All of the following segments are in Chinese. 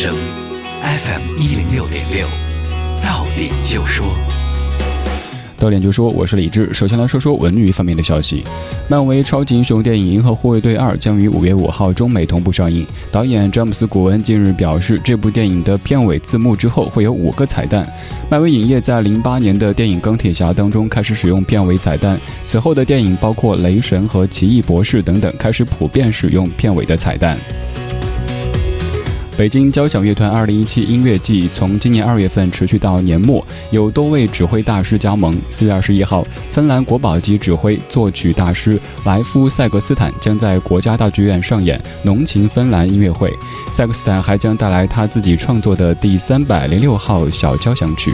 声 FM 一零六点六，到点就说，到点就说，我是李志。首先来说说文娱方面的消息，漫威超级英雄电影《银河护卫队二》将于五月五号中美同步上映。导演詹姆斯·古恩近日表示，这部电影的片尾字幕之后会有五个彩蛋。漫威影业在零八年的电影《钢铁侠》当中开始使用片尾彩蛋，此后的电影包括《雷神》和《奇异博士》等等，开始普遍使用片尾的彩蛋。北京交响乐团二零一七音乐季从今年二月份持续到年末，有多位指挥大师加盟。四月二十一号，芬兰国宝级指挥、作曲大师莱夫·塞格斯坦将在国家大剧院上演《浓情芬兰》音乐会。塞格斯坦还将带来他自己创作的第三百零六号小交响曲。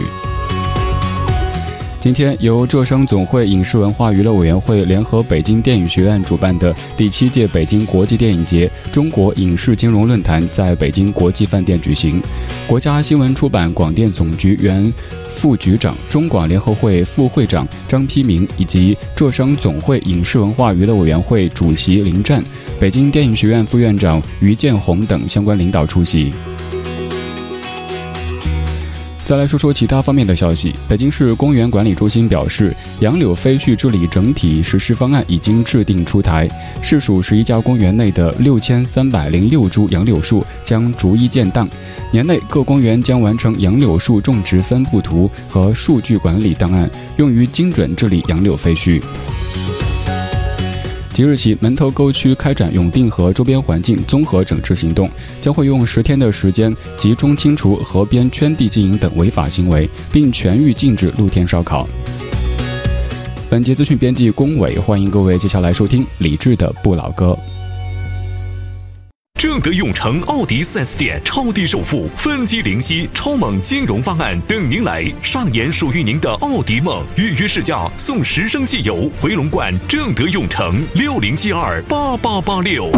今天，由浙商总会影视文化娱乐委员会联合北京电影学院主办的第七届北京国际电影节中国影视金融论坛在北京国际饭店举行。国家新闻出版广电总局原副局长、中广联合会副会长张丕明以及浙商总会影视文化娱乐委员会主席林湛、北京电影学院副院长于建红等相关领导出席。再来说说其他方面的消息。北京市公园管理中心表示，杨柳飞絮治理整体实施方案已经制定出台。市属十一家公园内的六千三百零六株杨柳树将逐一建档，年内各公园将完成杨柳树种植分布图和数据管理档案，用于精准治理杨柳飞絮。即日起，门头沟区开展永定河周边环境综合整治行动，将会用十天的时间集中清除河边圈地经营等违法行为，并全域禁止露天烧烤。本节资讯编辑龚伟，欢迎各位接下来收听理智的不老歌。正德永城奥迪 4S 店超低首付、分期零息、超猛金融方案等您来上演属于您的奥迪梦。预约试驾送十升汽油，回龙观正德永城六零七二八八八六。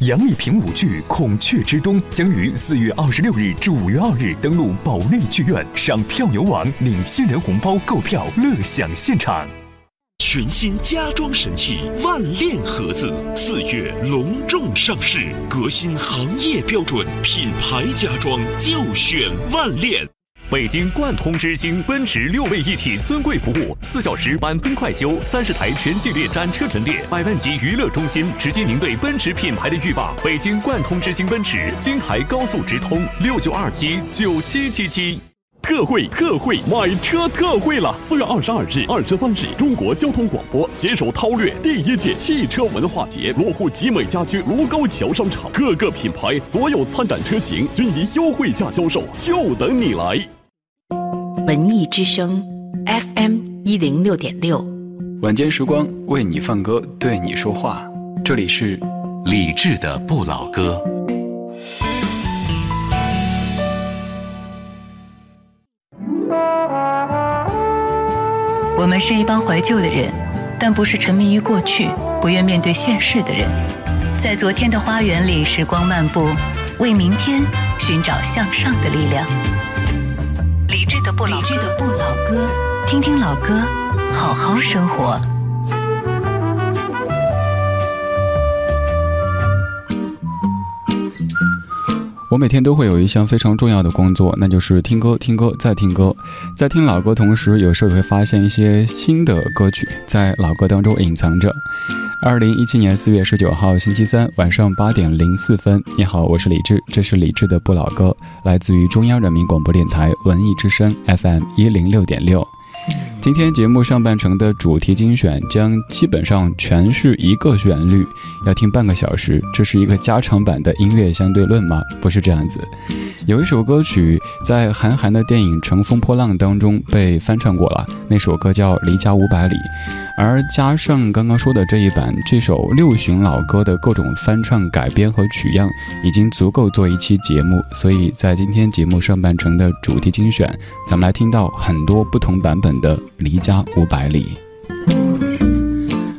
杨丽萍舞剧《孔雀之冬》将于四月二十六日至五月二日登陆保利剧院，上票牛网领新人红包购票，乐享现场。全新家装神器万链盒子，四月隆重上市，革新行业标准，品牌家装就选万链。北京贯通之星奔驰六位一体尊贵服务，四小时满喷快修，三十台全系列展车陈列，百万级娱乐中心，直接您对奔驰品牌的欲望。北京贯通之星奔驰，京台高速直通，六九二七九七七七。特惠特惠，买车特惠了！四月二十二日、二十三日，中国交通广播携手韬略第一届汽车文化节，落户集美家居卢沟桥商场，各个品牌所有参展车型均以优惠价销售，就等你来。文艺之声，FM 一零六点六，晚间时光为你放歌，对你说话，这里是理智的不老歌。我们是一帮怀旧的人，但不是沉迷于过去、不愿面对现实的人。在昨天的花园里，时光漫步，为明天寻找向上的力量。理智的不老歌，听听老歌，好好生活。我每天都会有一项非常重要的工作，那就是听歌、听歌再听歌。在听老歌同时，有时候也会发现一些新的歌曲在老歌当中隐藏着。二零一七年四月十九号星期三晚上八点零四分，你好，我是李志，这是李志的不老歌，来自于中央人民广播电台文艺之声 FM 一零六点六。今天节目上半程的主题精选将基本上全是一个旋律，要听半个小时。这是一个加长版的音乐相对论吗？不是这样子。有一首歌曲在韩寒的电影《乘风破浪》当中被翻唱过了，那首歌叫《离家五百里》。而加上刚刚说的这一版，这首六旬老歌的各种翻唱改编和取样，已经足够做一期节目。所以在今天节目上半程的主题精选，咱们来听到很多不同版本的《离家五百里》。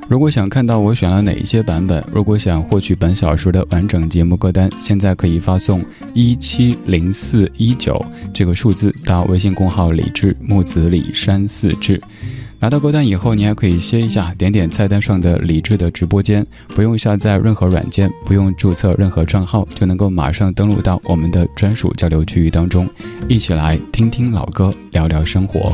如果想看到我选了哪一些版本，如果想获取本小说的完整节目歌单，现在可以发送一七零四一九这个数字到微信公号“李志木子李山四志”。拿到歌单以后，你还可以歇一下，点点菜单上的李智的直播间，不用下载任何软件，不用注册任何账号，就能够马上登录到我们的专属交流区域当中，一起来听听老歌，聊聊生活。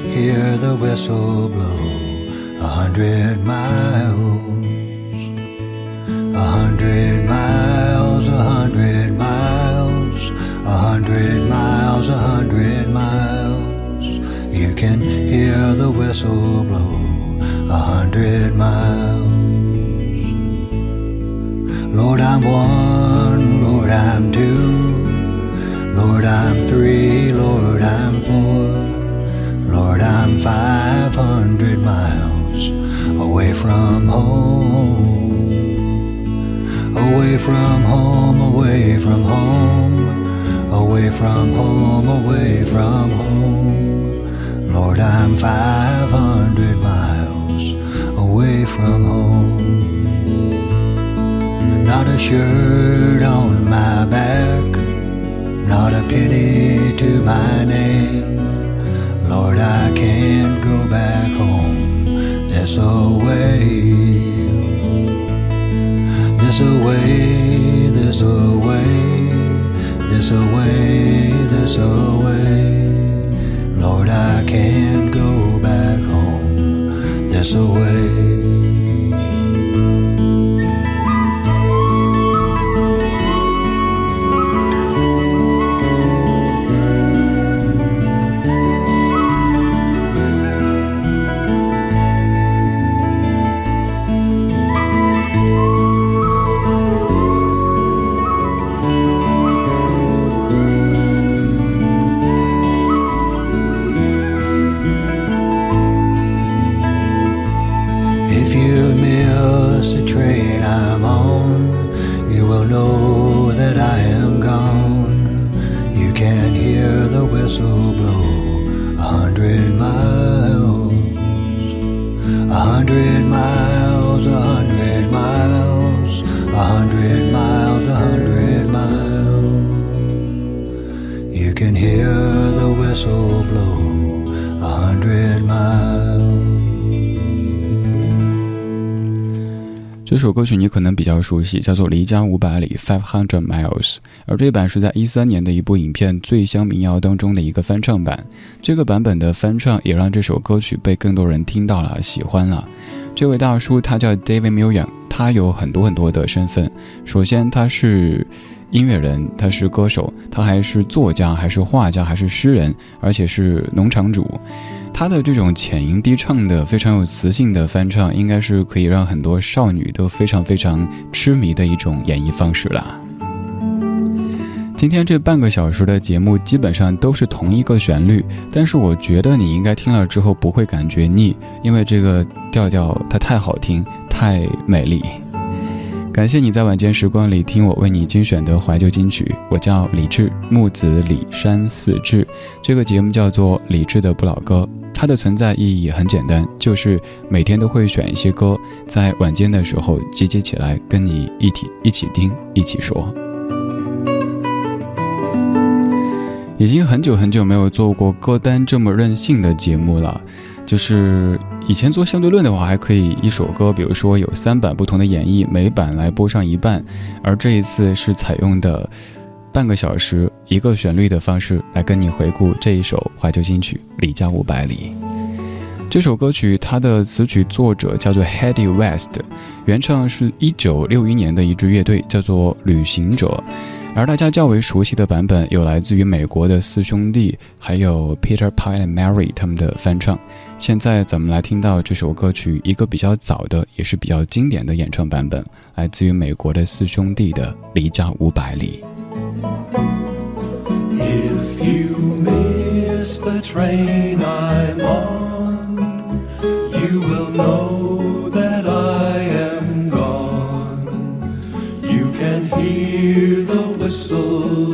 hear the whistle blow a hundred miles. A hundred miles, a hundred miles, a hundred miles, a hundred miles. You can hear the whistle blow a hundred miles. Lord, I'm one, Lord, I'm two, Lord, I'm three, Lord, I'm four, Lord, I'm five hundred miles away from home, away from home, away from home, away from home, away from home. Lord, I'm five hundred miles away from home. Not a shirt on my back, not a penny to my name. Lord, I can't go back home. There's a way. There's a way. There's a way. There's a way. There's a way. Lord, I can't go back home. There's a way. 歌曲你可能比较熟悉，叫做《离家五百里》（Five Hundred Miles），而这版是在一三年的一部影片《醉乡民谣》当中的一个翻唱版。这个版本的翻唱也让这首歌曲被更多人听到了、喜欢了。这位大叔他叫 David Million，他有很多很多的身份。首先他是。音乐人，他是歌手，他还是作家，还是画家，还是诗人，而且是农场主。他的这种浅吟低唱的、非常有磁性的翻唱，应该是可以让很多少女都非常非常痴迷的一种演绎方式了。今天这半个小时的节目基本上都是同一个旋律，但是我觉得你应该听了之后不会感觉腻，因为这个调调它太好听，太美丽。感谢你在晚间时光里听我为你精选的怀旧金曲。我叫李志，木子李山四志。这个节目叫做《李志的不老歌》，它的存在意义很简单，就是每天都会选一些歌，在晚间的时候集结起来，跟你一起一起听，一起说。已经很久很久没有做过歌单这么任性的节目了，就是。以前做相对论的话，还可以一首歌，比如说有三版不同的演绎，每版来播上一半，而这一次是采用的半个小时一个旋律的方式来跟你回顾这一首怀旧金曲《离家五百里》。这首歌曲它的词曲作者叫做 Hedy West，原唱是一九六一年的一支乐队，叫做旅行者。而大家较为熟悉的版本有来自于美国的四兄弟，还有 Peter Paul and Mary 他们的翻唱。现在咱们来听到这首歌曲一个比较早的，也是比较经典的演唱版本，来自于美国的四兄弟的《离家五百里》。If you miss the train I'm on, you will know that I am gone. You can hear the whistle.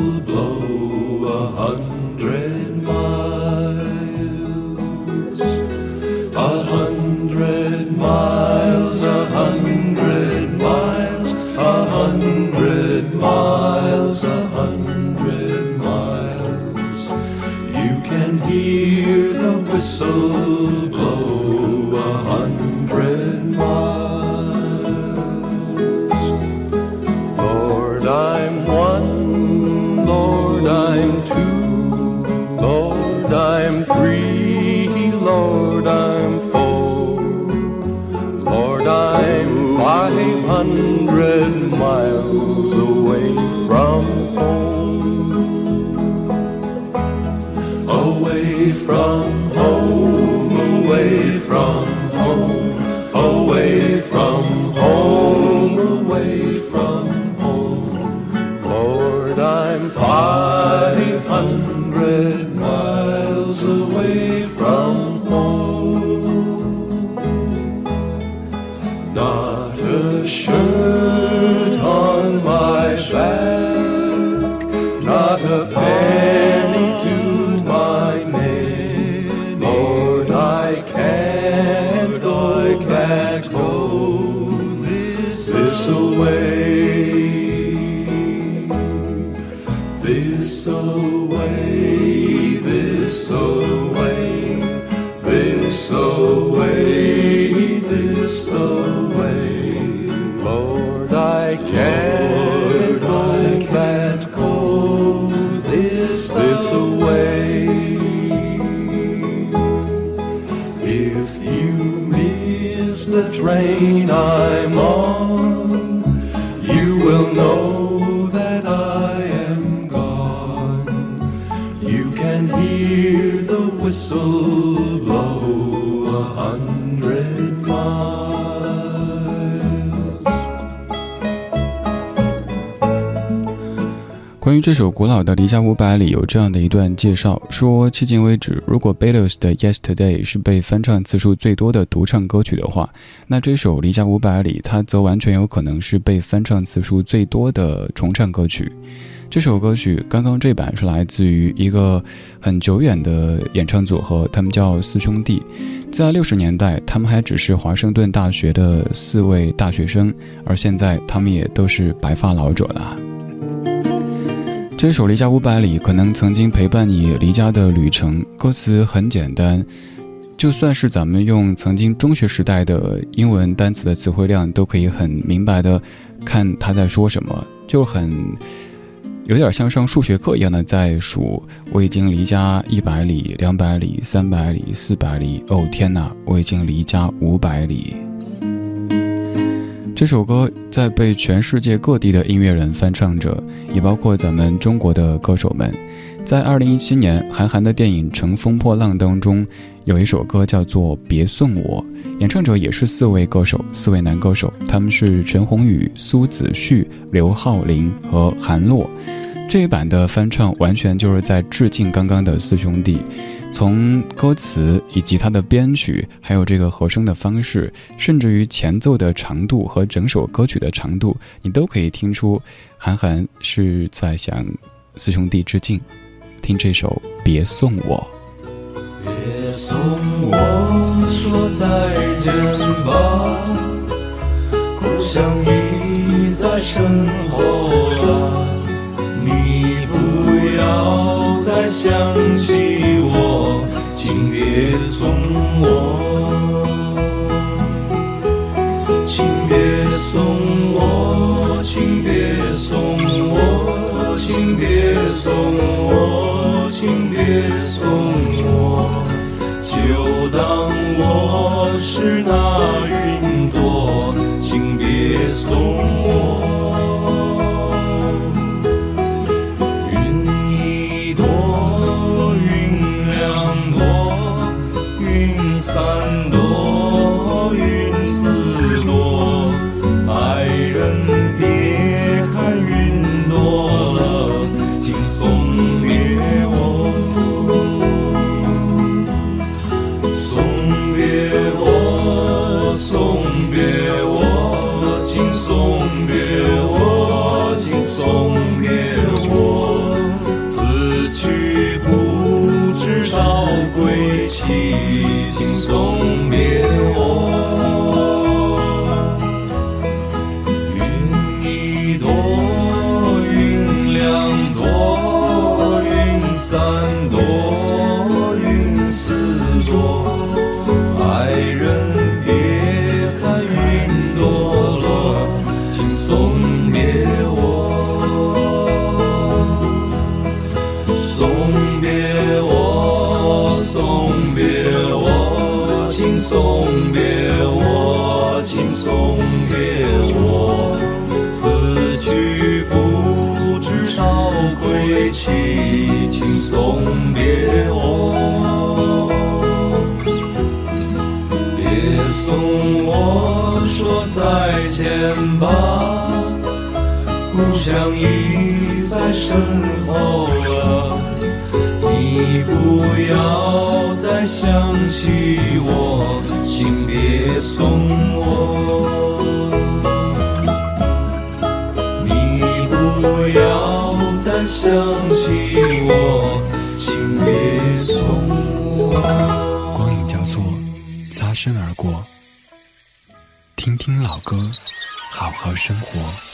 Whistle blow a hundred miles. Lord, I'm one Lord, I'm two. Lord, I'm three. Lord, I'm four. Lord, I'm five hundred miles away from home. 这首古老的《离家五百里》，有这样的一段介绍：说，迄今为止，如果 Beatles 的《Yesterday》是被翻唱次数最多的独唱歌曲的话，那这首《离家五百里》它则完全有可能是被翻唱次数最多的重唱歌曲。这首歌曲刚刚这版是来自于一个很久远的演唱组合，他们叫四兄弟。在六十年代，他们还只是华盛顿大学的四位大学生，而现在他们也都是白发老者了。这首《离家五百里》可能曾经陪伴你离家的旅程，歌词很简单，就算是咱们用曾经中学时代的英文单词的词汇量，都可以很明白的看他在说什么，就很。有点像上数学课一样的在数，我已经离家一百里、两百里、三百里、四百里。哦天哪，我已经离家五百里。这首歌在被全世界各地的音乐人翻唱着，也包括咱们中国的歌手们。在二零一七年，韩寒的电影《乘风破浪》当中，有一首歌叫做《别送我》，演唱者也是四位歌手，四位男歌手，他们是陈鸿宇、苏子旭、刘浩林和韩洛。这一版的翻唱完全就是在致敬刚刚的四兄弟，从歌词以及它的编曲，还有这个和声的方式，甚至于前奏的长度和整首歌曲的长度，你都可以听出韩寒是在向四兄弟致敬。听这首《别送我》。别送我说再见吧，故乡已在身后了，你不要再想起我，请别送我，请别送我，请别送我，请别送我，请别送我，就当我是那。听听老歌，好好生活。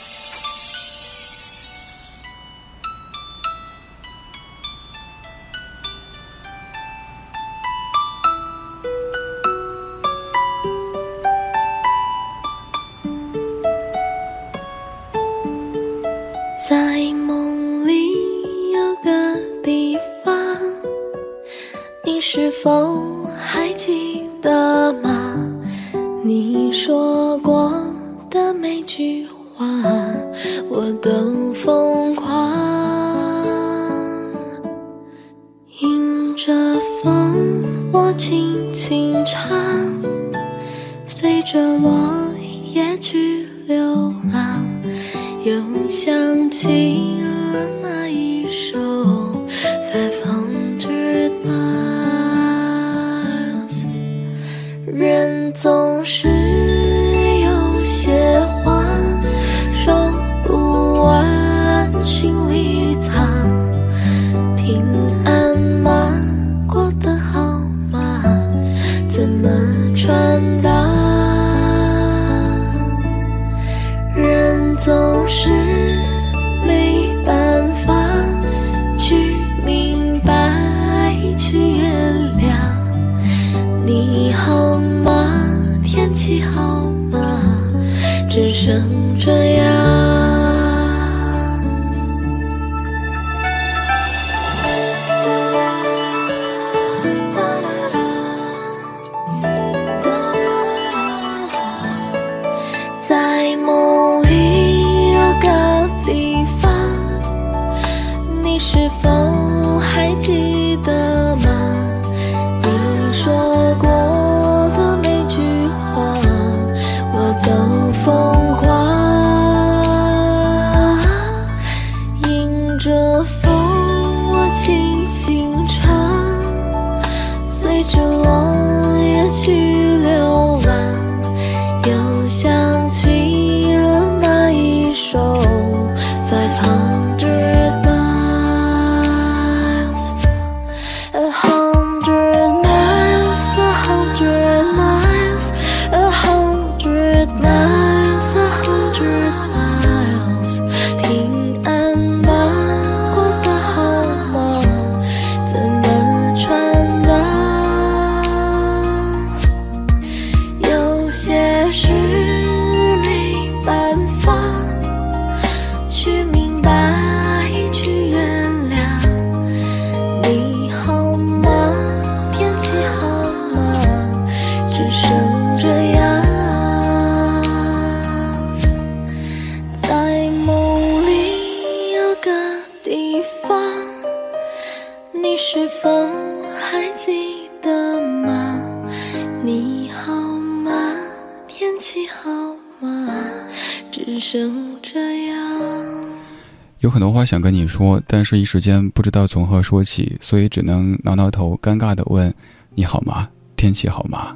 想跟你说，但是一时间不知道从何说起，所以只能挠挠头，尴尬的问：“你好吗？天气好吗？”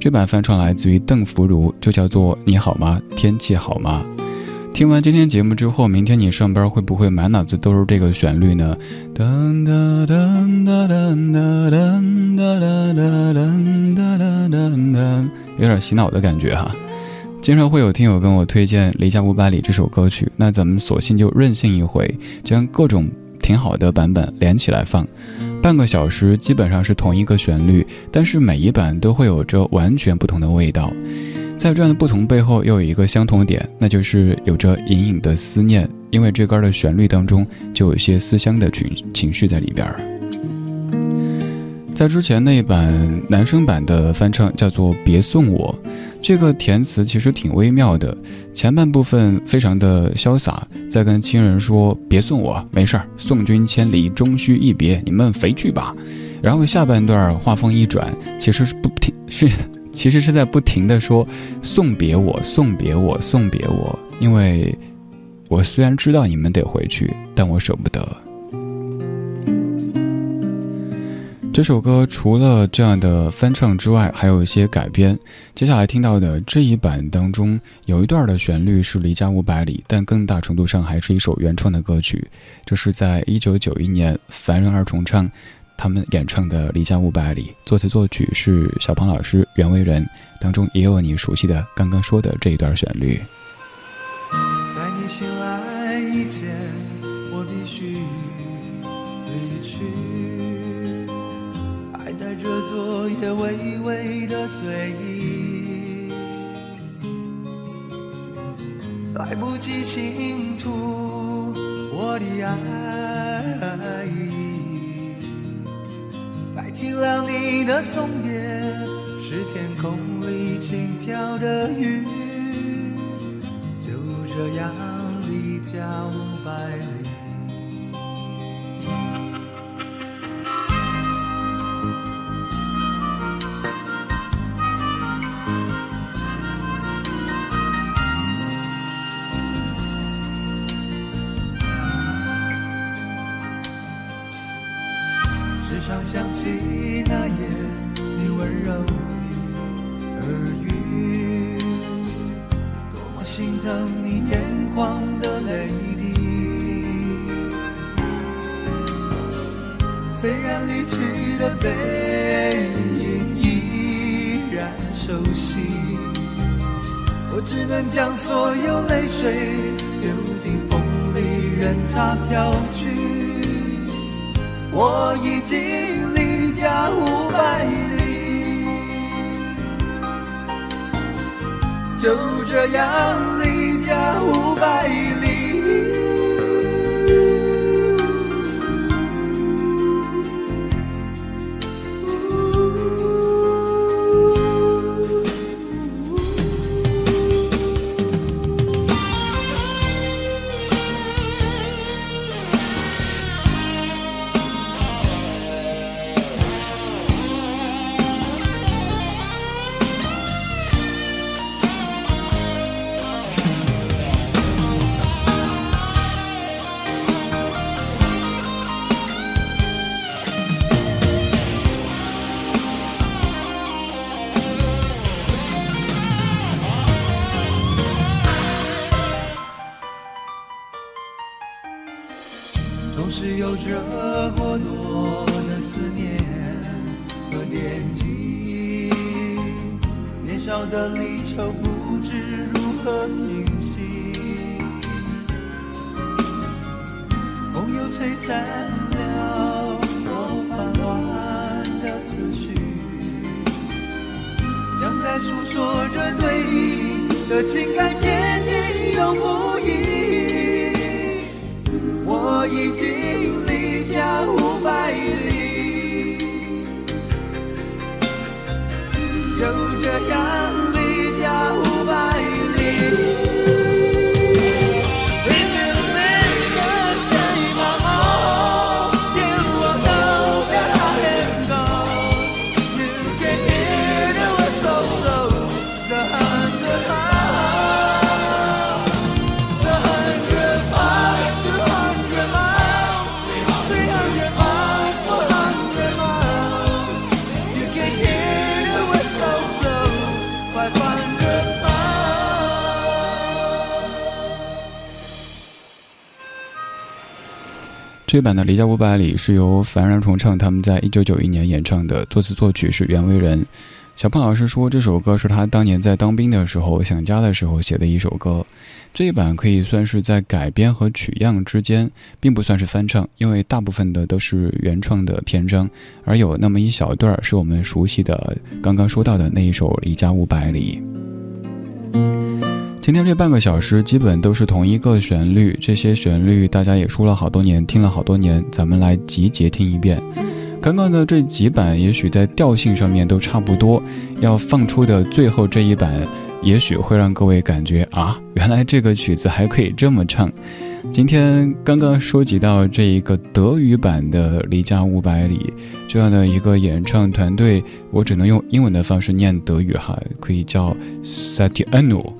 这版翻唱来自于邓福如，就叫做“你好吗？天气好吗？”听完今天节目之后，明天你上班会不会满脑子都是这个旋律呢？噔噔噔噔噔噔噔噔噔噔噔噔，有点洗脑的感觉哈。经常会有听友跟我推荐《离家五百里》这首歌曲，那咱们索性就任性一回，将各种挺好的版本连起来放，半个小时基本上是同一个旋律，但是每一版都会有着完全不同的味道。在这样的不同背后，又有一个相同点，那就是有着隐隐的思念，因为这歌的旋律当中就有些思乡的情情绪在里边儿。在之前那一版男生版的翻唱叫做《别送我》，这个填词其实挺微妙的。前半部分非常的潇洒，在跟亲人说“别送我，没事儿，送君千里，终须一别，你们回去吧。”然后下半段话锋一转，其实是不停是，其实是在不停的说“送别我，送别我，送别我”，因为我虽然知道你们得回去，但我舍不得。这首歌除了这样的翻唱之外，还有一些改编。接下来听到的这一版当中，有一段的旋律是离家五百里，但更大程度上还是一首原创的歌曲。这是在一九九一年凡人二重唱他们演唱的《离家五百里》，作词作曲是小鹏老师、袁惟仁，当中也有你熟悉的刚刚说的这一段旋律。来不及倾吐我的爱意，该体谅你的送别是天空里轻飘的雨，就这样离家五百里。想起那夜你温柔的耳语，多么心疼你眼眶的泪滴。虽然离去的背影依然熟悉，我只能将所有泪水丢进风里，任它飘去。我已经离家五百里，就这样离家五百里。诉说着对你的情感坚定又不移我已经离家五百里。就这样这版的《离家五百里》是由凡人重唱，他们在一九九一年演唱的，作词作曲是袁惟仁。小胖老师说，这首歌是他当年在当兵的时候想家的时候写的一首歌。这一版可以算是在改编和取样之间，并不算是翻唱，因为大部分的都是原创的篇章，而有那么一小段是我们熟悉的，刚刚说到的那一首《离家五百里》。今天这半个小时基本都是同一个旋律，这些旋律大家也说了好多年，听了好多年，咱们来集结听一遍。刚刚的这几版也许在调性上面都差不多，要放出的最后这一版，也许会让各位感觉啊，原来这个曲子还可以这么唱。今天刚刚收集到这一个德语版的《离家五百里》这样的一个演唱团队，我只能用英文的方式念德语哈，可以叫 Satiano。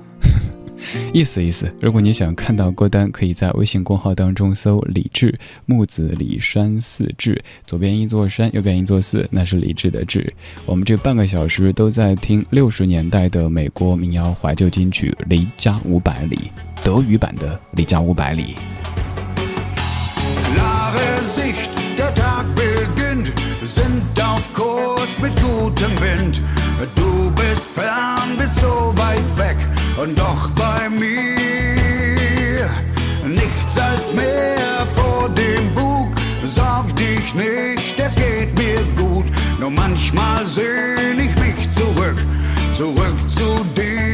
意思意思，如果你想看到歌单，可以在微信公号当中搜“李志木子李山寺志”，左边一座山，右边一座寺，那是李志的志。我们这半个小时都在听六十年代的美国民谣怀旧金曲《离家五百里》，德语版的《离家五百里》。Du bist fern, bist so weit weg und doch bei mir. Nichts als mehr vor dem Bug, sorg dich nicht, es geht mir gut. Nur manchmal sehn ich mich zurück, zurück zu dir.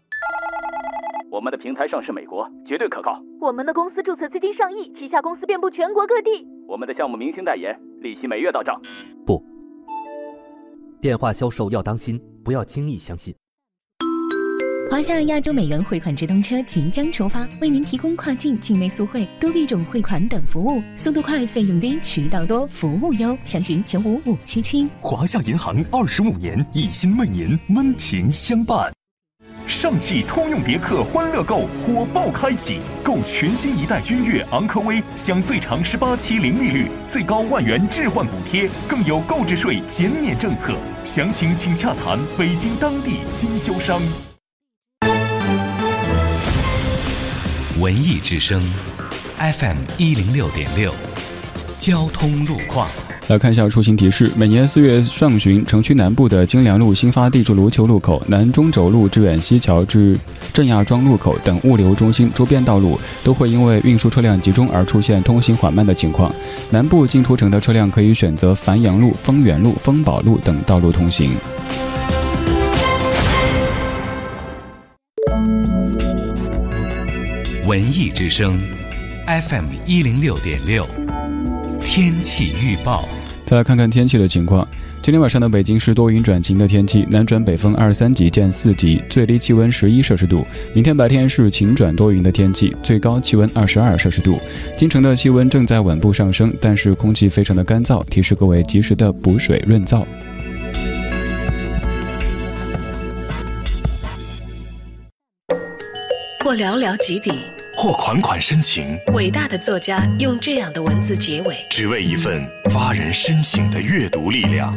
我们的平台上市美国，绝对可靠。我们的公司注册资金上亿，旗下公司遍布全国各地。我们的项目明星代言，利息每月到账。不，电话销售要当心，不要轻易相信。华夏亚洲美元汇款直通车即将出发，为您提供跨境、境内速汇、多币种汇款等服务，速度快，费用低，渠道多，服务优。详询九五五七七。华夏银行二十五年，一心为您温情相伴。上汽通用别克欢乐购火爆开启，购全新一代君越、昂科威，享最长十八期零利率，最高万元置换补贴，更有购置税减免政策。详情请洽谈北京当地经销商。文艺之声，FM 一零六点六，交通路况。来看一下出行提示：每年四月上旬，城区南部的京良路新发地至卢球路口、南中轴路至远西桥至镇亚庄路口等物流中心周边道路，都会因为运输车辆集中而出现通行缓慢的情况。南部进出城的车辆可以选择繁阳路、丰源路、丰宝路等道路通行。文艺之声，FM 一零六点六，天气预报。再来看看天气的情况。今天晚上的北京是多云转晴的天气，南转北风二三级见四级，最低气温十一摄氏度。明天白天是晴转多云的天气，最高气温二十二摄氏度。京城的气温正在稳步上升，但是空气非常的干燥，提示各位及时的补水润燥。或寥寥几笔，或款款深情。伟大的作家用这样的文字结尾，只为一份发人深省的阅读力量。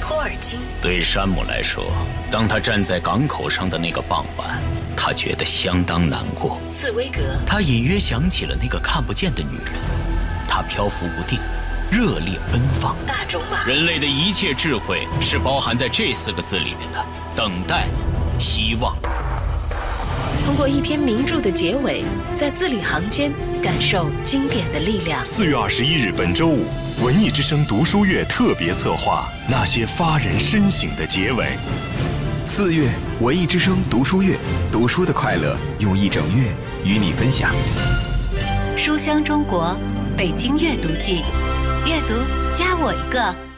托尔金对山姆来说，当他站在港口上的那个傍晚，他觉得相当难过。茨威格他隐约想起了那个看不见的女人，她漂浮不定，热烈奔放。大仲马人类的一切智慧是包含在这四个字里面的：等待、希望。通过一篇名著的结尾，在字里行间感受经典的力量。四月二十一日，本周五，文艺之声读书月特别策划《那些发人深省的结尾》。四月，文艺之声读书月，读书的快乐用一整月与你分享。书香中国，北京阅读季，阅读加我一个。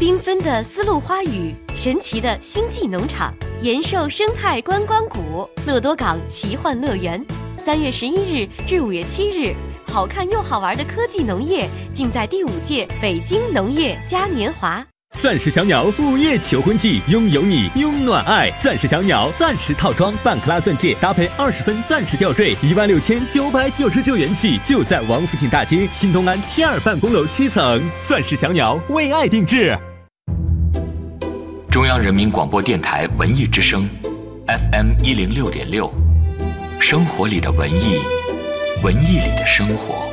缤纷的丝路花语，神奇的星际农场，延寿生态观光谷，乐多港奇幻乐园。三月十一日至五月七日，好看又好玩的科技农业，尽在第五届北京农业嘉年华。钻石小鸟午夜求婚季，拥有你，拥暖爱。钻石小鸟钻石套装，半克拉钻戒搭配二十分钻石吊坠，一万六千九百九十九元起，就在王府井大街新东安 T 二办公楼七层。钻石小鸟为爱定制。中央人民广播电台文艺之声，FM 一零六点六，生活里的文艺，文艺里的生活。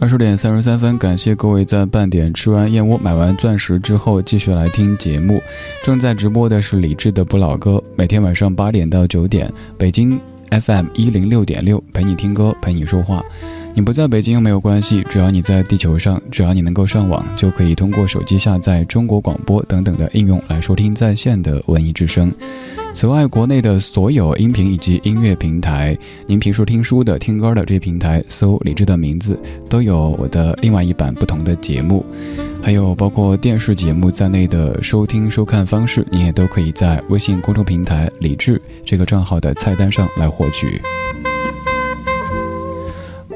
二十点三十三分，感谢各位在半点吃完燕窝、买完钻石之后继续来听节目。正在直播的是李志的不老歌，每天晚上八点到九点，北京 FM 一零六点六，陪你听歌，陪你说话。你不在北京又没有关系，只要你在地球上，只要你能够上网，就可以通过手机下载中国广播等等的应用来收听在线的文艺之声。此外，国内的所有音频以及音乐平台，您平时听书的、听歌的这些平台，搜李志的名字，都有我的另外一版不同的节目，还有包括电视节目在内的收听收看方式，你也都可以在微信公众平台李志这个账号的菜单上来获取。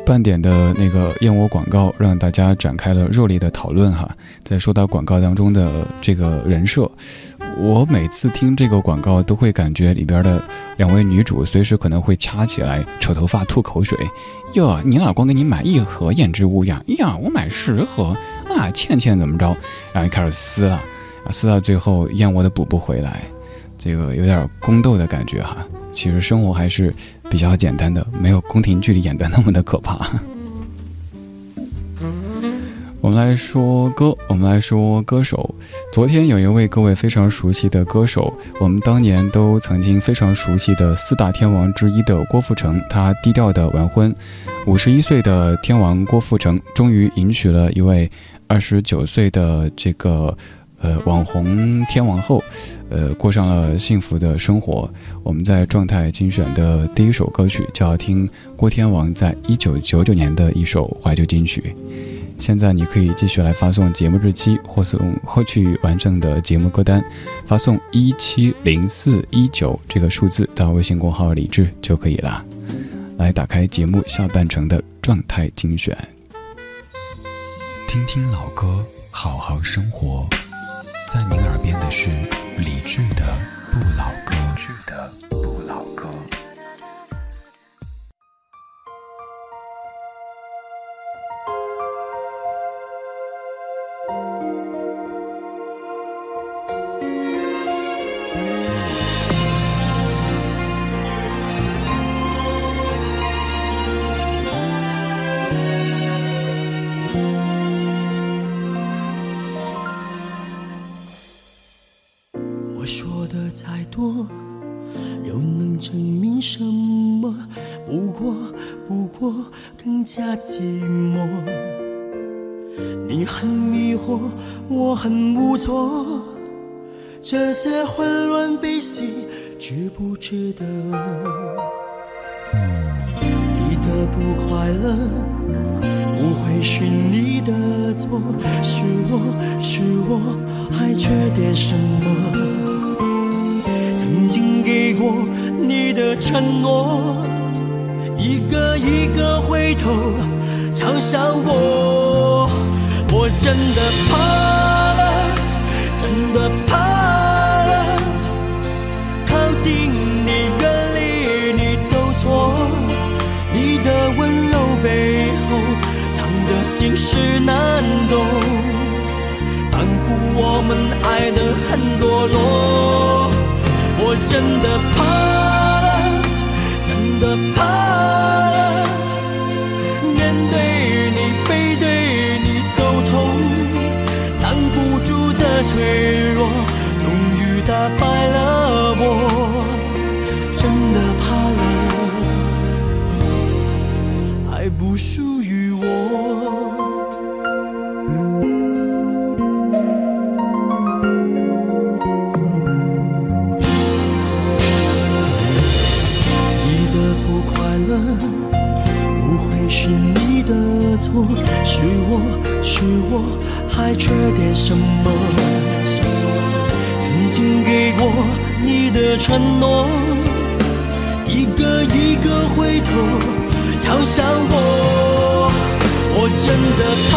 半点的那个燕窝广告，让大家展开了热烈的讨论哈。在说到广告当中的这个人设，我每次听这个广告都会感觉里边的两位女主随时可能会掐起来，扯头发、吐口水。哟，你老公给你买一盒胭脂乌呀？呀，我买十盒啊！倩倩怎么着？然后就开始撕了，撕到最后燕窝都补不回来，这个有点宫斗的感觉哈。其实生活还是比较简单的，没有宫廷剧里演的那么的可怕。我们来说歌，我们来说歌手。昨天有一位各位非常熟悉的歌手，我们当年都曾经非常熟悉的四大天王之一的郭富城，他低调的完婚。五十一岁的天王郭富城，终于迎娶了一位二十九岁的这个呃网红天王后，呃过上了幸福的生活。我们在状态精选的第一首歌曲，就要听郭天王在一九九九年的一首怀旧金曲。现在你可以继续来发送节目日期，或送获取完整的节目歌单，发送一七零四一九这个数字到微信公号“李智”就可以了。来打开节目下半程的状态精选，听听老歌，好好生活。在您耳边的是李智的《不老歌》。的再多，又能证明什么？不过，不过更加寂寞。你很迷惑，我很无措，这些混乱悲喜，值不值得？你的不快乐，不会是你的错，是我，是我还缺点什么？曾经给过你的承诺，一个一个回头嘲笑我，我真的怕了，真的怕了，靠近你，远离你都错，你的温柔背后藏的心事难懂，仿佛我们爱得很堕落，败了我，真的怕了，爱不属于我。你的不快乐，不会是你的错，是我，是我还缺点什么？的承诺，一个一个回头嘲笑我，我真的。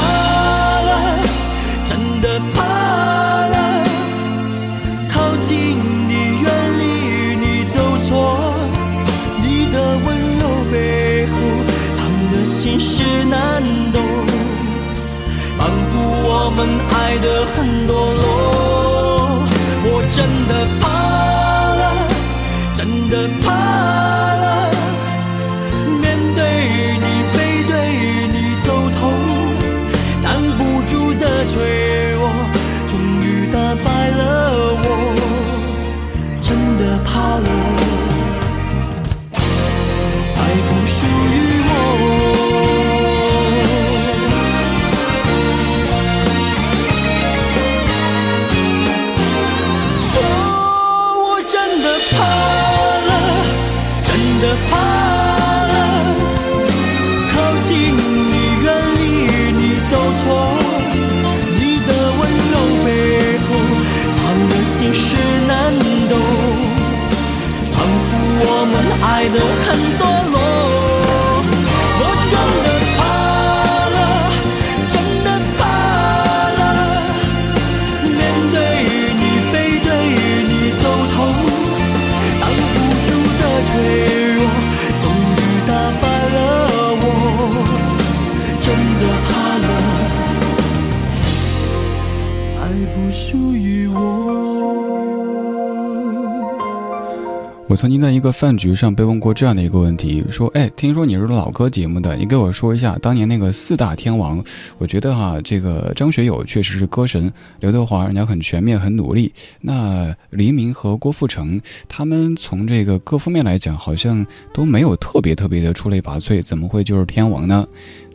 曾经在一个饭局上被问过这样的一个问题，说：“哎，听说你是老歌节目的，你给我说一下当年那个四大天王。我觉得哈，这个张学友确实是歌神，刘德华人家很全面很努力。那黎明和郭富城，他们从这个各方面来讲，好像都没有特别特别的出类拔萃，怎么会就是天王呢？”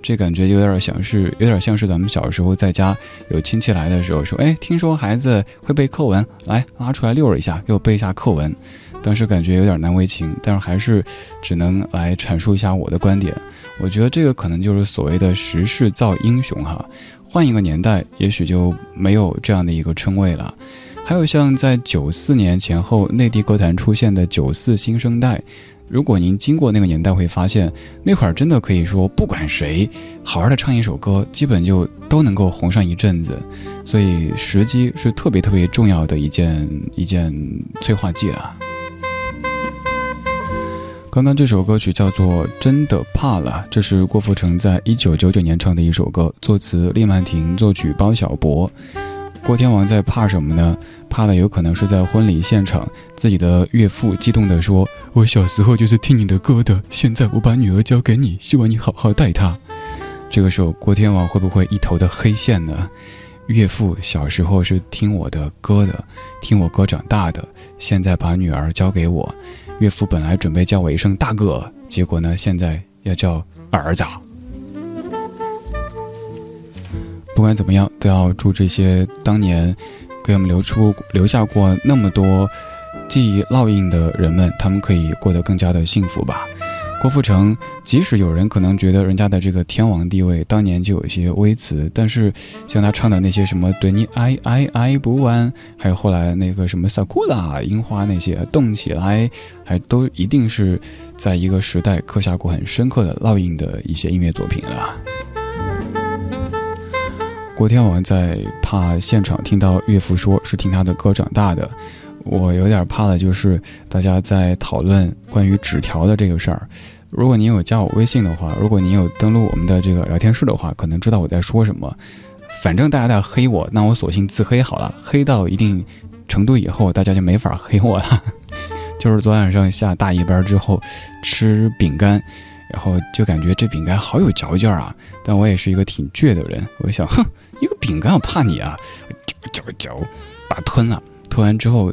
这感觉有点像是，有点像是咱们小时候在家有亲戚来的时候说：“哎，听说孩子会背课文，来拉出来溜儿一下，给我背一下课文。”当时感觉有点难为情，但是还是只能来阐述一下我的观点。我觉得这个可能就是所谓的时势造英雄哈，换一个年代，也许就没有这样的一个称谓了。还有像在九四年前后内地歌坛出现的九四新生代，如果您经过那个年代，会发现那会儿真的可以说，不管谁好好的唱一首歌，基本就都能够红上一阵子。所以时机是特别特别重要的一件一件催化剂了。刚刚这首歌曲叫做《真的怕了》，这是郭富城在一九九九年唱的一首歌，作词厉曼婷，作曲包小柏。郭天王在怕什么呢？怕的有可能是在婚礼现场，自己的岳父激动地说：“我小时候就是听你的歌的，现在我把女儿交给你，希望你好好待她。”这个时候，郭天王会不会一头的黑线呢？岳父小时候是听我的歌的，听我歌长大的，现在把女儿交给我。岳父本来准备叫我一声大哥，结果呢，现在要叫儿子。不管怎么样，都要祝这些当年给我们留出留下过那么多记忆烙印的人们，他们可以过得更加的幸福吧。郭富城，即使有人可能觉得人家的这个天王地位当年就有些微词，但是像他唱的那些什么对你爱爱爱不完，还有后来那个什么萨库拉樱花那些动起来，还都一定是在一个时代刻下过很深刻的烙印的一些音乐作品了。郭天王在怕现场听到岳父说是听他的歌长大的。我有点怕的就是大家在讨论关于纸条的这个事儿。如果您有加我微信的话，如果您有登录我们的这个聊天室的话，可能知道我在说什么。反正大家在黑我，那我索性自黑好了。黑到一定程度以后，大家就没法黑我了。就是昨晚上下大夜班之后吃饼干，然后就感觉这饼干好有嚼劲儿啊。但我也是一个挺倔的人，我想，哼，一个饼干我怕你啊，嚼嚼嚼，把它吞了。吞完之后，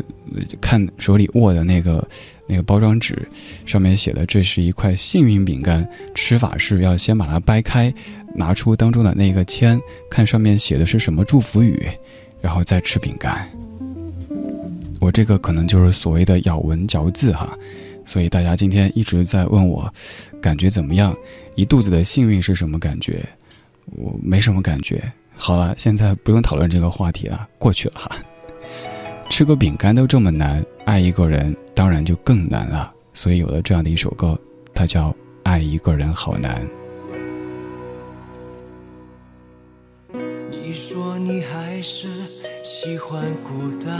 看手里握的那个那个包装纸，上面写的这是一块幸运饼干。吃法是要先把它掰开，拿出当中的那个签，看上面写的是什么祝福语，然后再吃饼干。我这个可能就是所谓的咬文嚼字哈，所以大家今天一直在问我，感觉怎么样？一肚子的幸运是什么感觉？我没什么感觉。好了，现在不用讨论这个话题了，过去了哈。吃个饼干都这么难，爱一个人当然就更难了。所以有了这样的一首歌，它叫《爱一个人好难》。你说你还是喜欢孤单，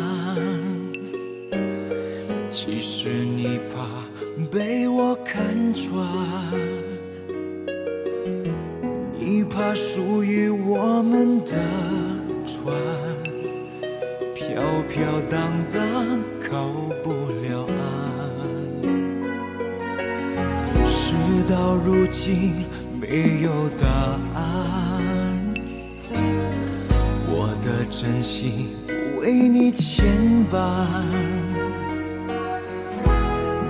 其实你怕被我看穿，你怕属于我们的船。飘飘荡荡靠不了岸，事到如今没有答案，我的真心为你牵绊，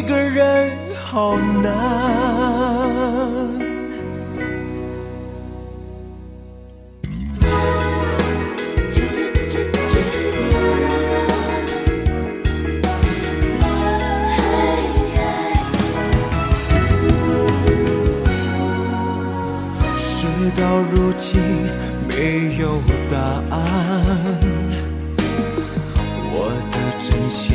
一个人好难。事到如今没有答案，我的真心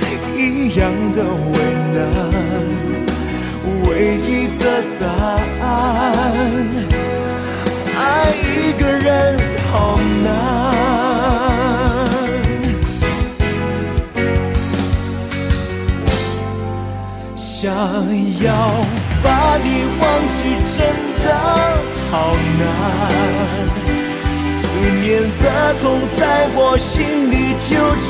一样的为难。唯一的答案，爱一个人好难。想要把你忘记，真的好难。思念的痛在我心里纠缠，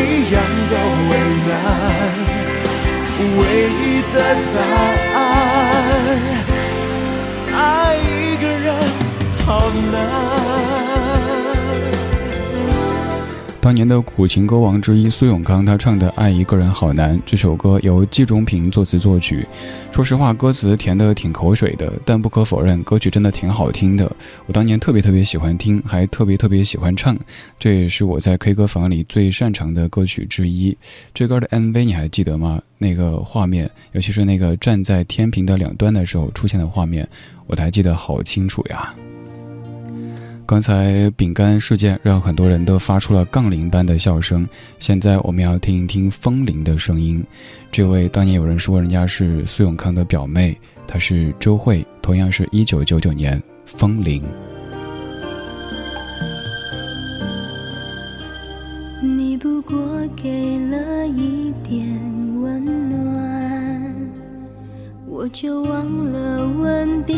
一样的为难，唯一的答案，爱一个人好难。当年的苦情歌王之一苏永康，他唱的《爱一个人好难》这首歌由季中平作词作曲。说实话，歌词填的挺口水的，但不可否认，歌曲真的挺好听的。我当年特别特别喜欢听，还特别特别喜欢唱，这也是我在 K 歌房里最擅长的歌曲之一。这歌的 MV 你还记得吗？那个画面，尤其是那个站在天平的两端的时候出现的画面，我还记得好清楚呀。刚才饼干事件让很多人都发出了杠铃般的笑声。现在我们要听一听风铃的声音。这位当年有人说人家是苏永康的表妹，她是周慧，同样是一九九九年风铃。你不过给了一点温暖，我就忘了吻别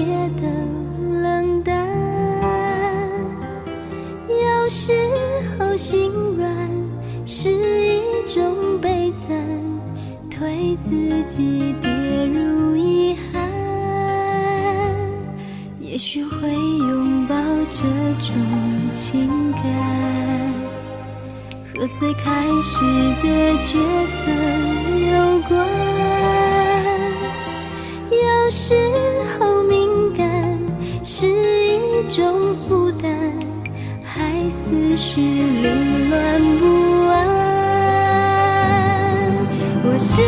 时候心软是一种悲惨，推自己跌入遗憾。也许会拥抱这种情感，和最开始的抉择有关。有时候敏感是一种负担。思绪凌乱不安，我是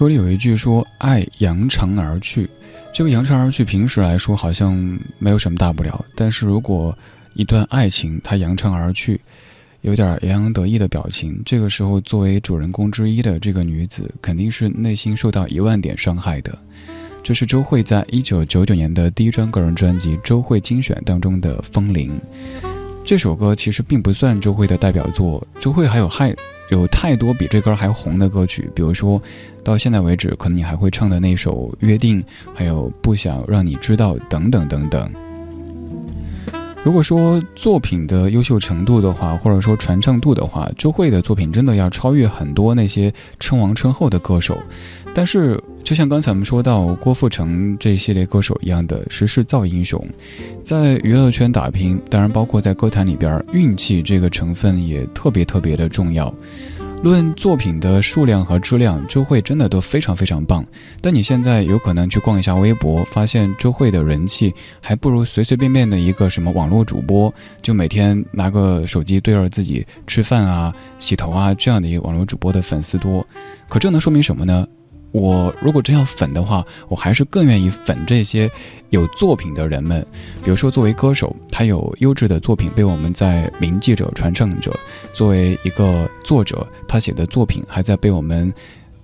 歌里有一句说“爱扬长而去”，这个扬长而去，平时来说好像没有什么大不了，但是如果一段爱情它扬长而去，有点洋洋得意的表情，这个时候作为主人公之一的这个女子，肯定是内心受到一万点伤害的。这是周蕙在一九九九年的第一张个人专辑《周蕙精选》当中的《风铃》。这首歌其实并不算周蕙的代表作，周蕙还有害。有太多比这歌还红的歌曲，比如说，到现在为止，可能你还会唱的那首《约定》，还有《不想让你知道》等等等等。如果说作品的优秀程度的话，或者说传唱度的话，周蕙的作品真的要超越很多那些称王称后的歌手。但是，就像刚才我们说到郭富城这一系列歌手一样的时势造英雄，在娱乐圈打拼，当然包括在歌坛里边，运气这个成分也特别特别的重要。论作品的数量和质量，周慧真的都非常非常棒。但你现在有可能去逛一下微博，发现周慧的人气还不如随随便便的一个什么网络主播，就每天拿个手机对着自己吃饭啊、洗头啊这样的一个网络主播的粉丝多。可这能说明什么呢？我如果真要粉的话，我还是更愿意粉这些有作品的人们。比如说，作为歌手，他有优质的作品被我们在铭记着、传承着；作为一个作者，他写的作品还在被我们，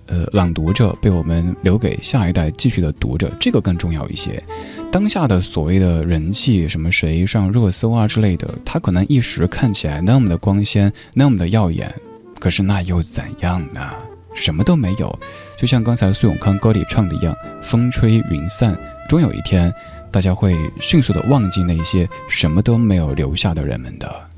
呃，朗读着，被我们留给下一代继续的读着，这个更重要一些。当下的所谓的人气，什么谁上热搜啊之类的，他可能一时看起来那么的光鲜，那么的耀眼，可是那又怎样呢？什么都没有，就像刚才苏永康歌里唱的一样，风吹云散，终有一天，大家会迅速的忘记那些什么都没有留下的人们的。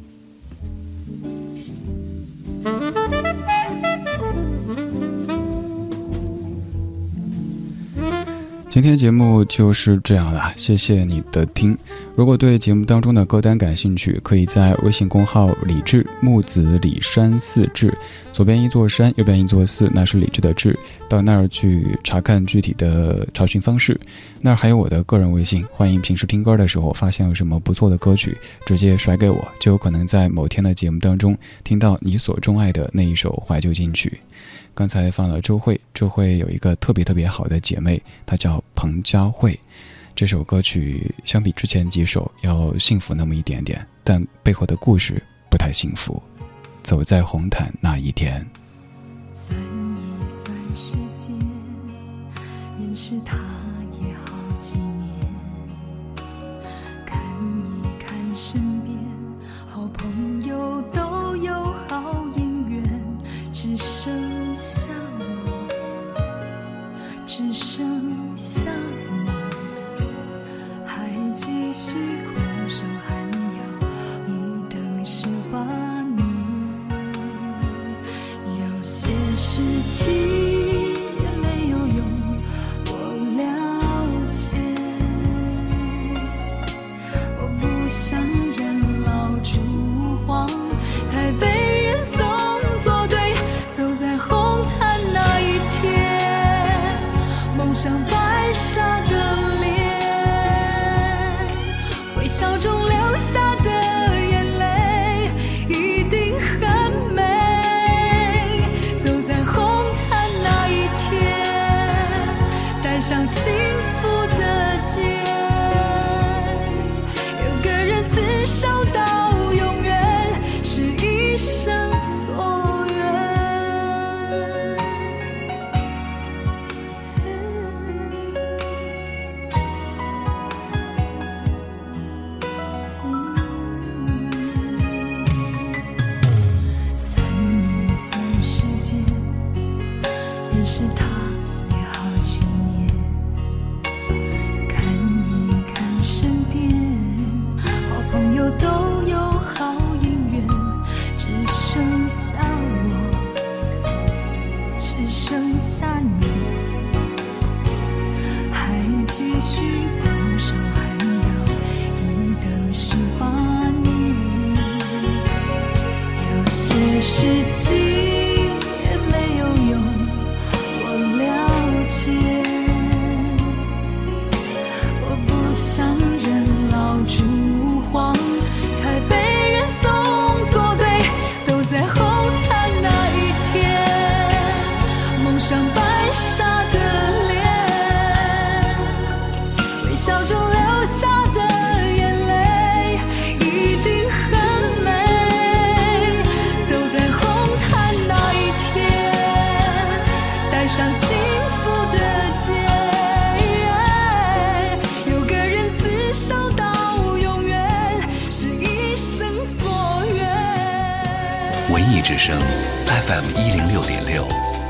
今天节目就是这样了，谢谢你的听。如果对节目当中的歌单感兴趣，可以在微信公号“李志木子李山四志”，左边一座山，右边一座寺，那是李志的志，到那儿去查看具体的查询方式。那儿还有我的个人微信，欢迎平时听歌的时候发现有什么不错的歌曲，直接甩给我，就有可能在某天的节目当中听到你所钟爱的那一首怀旧金曲。刚才放了周蕙，周蕙有一个特别特别好的姐妹，她叫彭佳慧。这首歌曲相比之前几首要幸福那么一点点，但背后的故事不太幸福。走在红毯那一天。算一算时间，认识他也好几年，看一看身心 see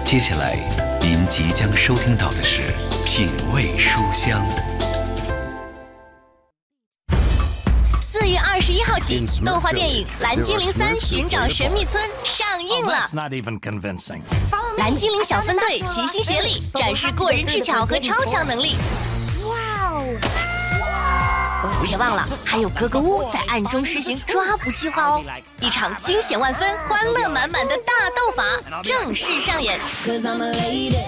接下来您即将收听到的是《品味书香》。四月二十一号起，动画电影《蓝精灵三：寻找神秘村》上映了。蓝精灵小分队齐心协力，展示过人智巧和超强能力。别忘了，还有格格巫在暗中实行抓捕计划哦！一场惊险万分、欢乐满满的大斗法正式上演。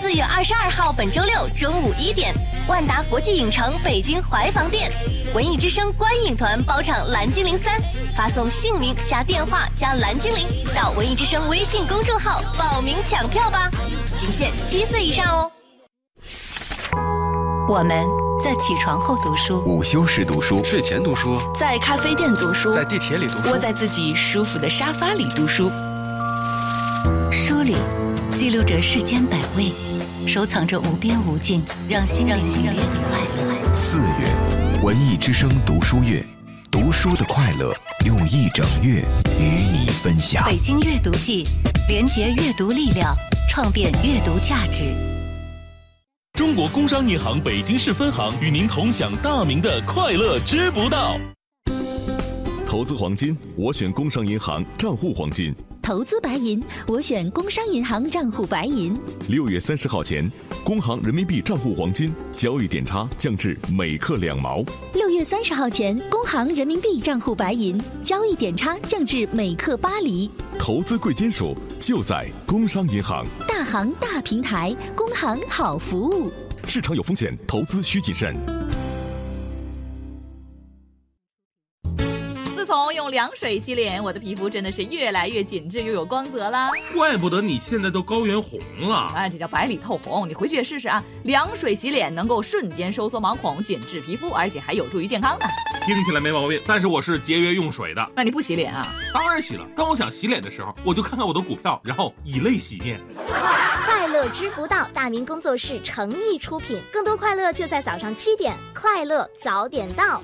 四月二十二号，本周六中午一点，万达国际影城北京怀房店，文艺之声观影团包场《蓝精灵三》，发送姓名加电话加蓝精灵到文艺之声微信公众号报名抢票吧，仅限七岁以上哦。我们在起床后读书，午休时读书，睡前读书，在咖啡店读书，在地铁里读书，窝在自己舒服的沙发里读书。书里记录着世间百味，收藏着无边无尽让心灵愉悦的快乐。四月，文艺之声读书月，读书的快乐用一整月与你分享。北京阅读季，连结阅读力量，创变阅读价值。中国工商银行北京市分行与您同享大明的快乐知不道。投资黄金，我选工商银行账户黄金。投资白银，我选工商银行账户白银。六月三十号前，工行人民币账户黄金交易点差降至每克两毛。六月三十号前，工行人民币账户白银交易点差降至每克八厘。投资贵金属就在工商银行。大行大平台，工行好服务。市场有风险，投资需谨慎。从用凉水洗脸，我的皮肤真的是越来越紧致又有光泽啦。怪不得你现在都高原红了。啊，这叫白里透红，你回去也试试啊！凉水洗脸能够瞬间收缩毛孔，紧致皮肤，而且还有助于健康呢。听起来没毛病，但是我是节约用水的。那你不洗脸啊？当然洗了。当我想洗脸的时候，我就看看我的股票，然后以泪洗面。快乐知不道，大明工作室诚意出品，更多快乐就在早上七点，快乐早点到。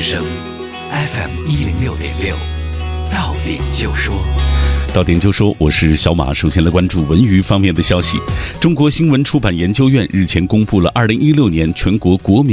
之声，FM 一零六点六，到点就说。到点就说，我是小马。首先来关注文娱方面的消息。中国新闻出版研究院日前公布了二零一六年全国国民